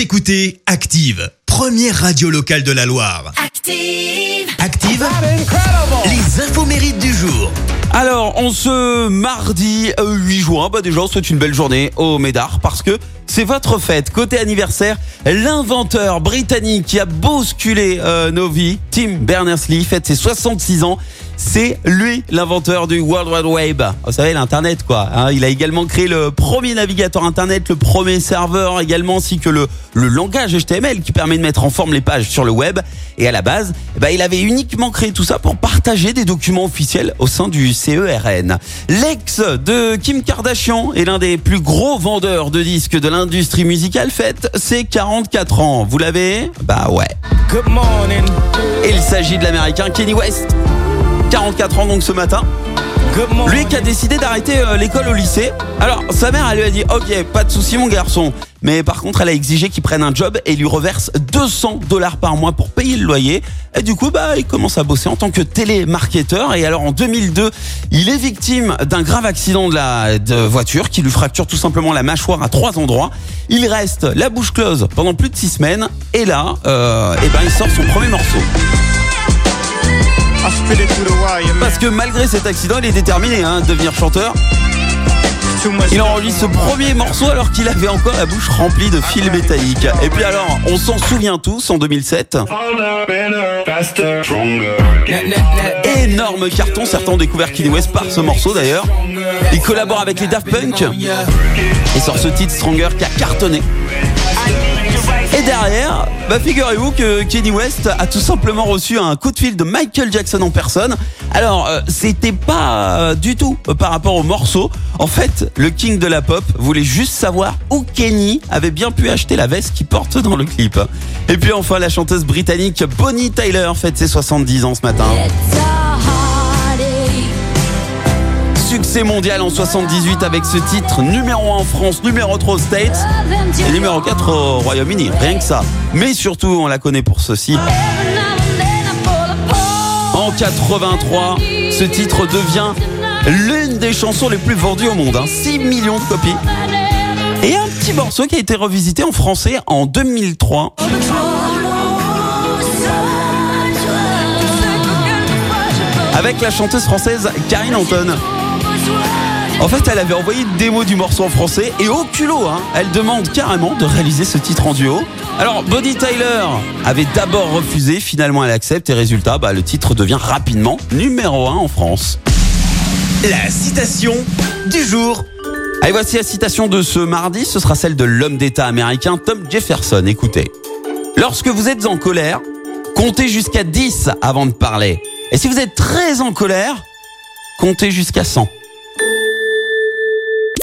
Vous écoutez Active, première radio locale de la Loire. Active. Active, les infos mérites du jour. Alors, on se mardi euh, 8 juin, bah déjà, on souhaite une belle journée au Médard parce que c'est votre fête. Côté anniversaire, l'inventeur britannique qui a bousculé euh, nos vies, Tim Berners-Lee, fête ses 66 ans. C'est lui l'inventeur du World Wide Web. Vous savez, l'Internet, quoi. hein. il a également créé le premier navigateur Internet, le premier serveur également, ainsi que le, le langage HTML qui permet de mettre en forme les pages sur le web. Et à la base, eh ben, il avait uniquement créé tout ça pour partager des documents officiels au sein du CERN. L'ex de Kim Kardashian est l'un des plus gros vendeurs de disques de l'industrie musicale fête ses 44 ans. Vous l'avez? Bah ouais. Good morning. Il s'agit de l'américain Kenny West. 44 ans donc ce matin. Lui qui a décidé d'arrêter euh, l'école au lycée. Alors sa mère elle lui a dit ok pas de souci mon garçon. Mais par contre elle a exigé qu'il prenne un job et lui reverse 200 dollars par mois pour payer le loyer. Et du coup bah il commence à bosser en tant que télémarketeur. Et alors en 2002 il est victime d'un grave accident de la voiture qui lui fracture tout simplement la mâchoire à trois endroits. Il reste la bouche close pendant plus de six semaines. Et là euh, eh ben il sort son premier morceau. Parce que malgré cet accident il est déterminé hein, à devenir chanteur. Il enregistre ce premier morceau alors qu'il avait encore la bouche remplie de fils métalliques. Et puis alors, on s'en souvient tous en 2007. Énorme carton, certains ont découvert Kanye West par ce morceau d'ailleurs. Il collabore avec les Daft Punk et sort ce titre Stronger qui a cartonné. Et derrière, bah figurez-vous que Kanye West a tout simplement reçu un coup de fil de Michael Jackson en personne. Alors, euh, c'était pas euh, du tout euh, par rapport au morceau. En fait, le king de la pop voulait juste savoir où Kenny avait bien pu acheter la veste qu'il porte dans le clip. Et puis enfin, la chanteuse britannique Bonnie Tyler fête ses 70 ans ce matin. Succès mondial en 78 avec ce titre, numéro 1 en France, numéro 3 aux States et numéro 4 au Royaume-Uni, rien que ça. Mais surtout, on la connaît pour ceci. En 83, ce titre devient l'une des chansons les plus vendues au monde, hein, 6 millions de copies. Et un petit morceau qui a été revisité en français en 2003. Avec la chanteuse française Karine Anton. En fait, elle avait envoyé une démo du morceau en français et au culot, hein, elle demande carrément de réaliser ce titre en duo. Alors, Bonnie Tyler avait d'abord refusé, finalement elle accepte et résultat, bah, le titre devient rapidement numéro 1 en France. La citation du jour. Allez, voici la citation de ce mardi, ce sera celle de l'homme d'État américain Tom Jefferson. Écoutez. Lorsque vous êtes en colère, comptez jusqu'à 10 avant de parler. Et si vous êtes très en colère, comptez jusqu'à 100.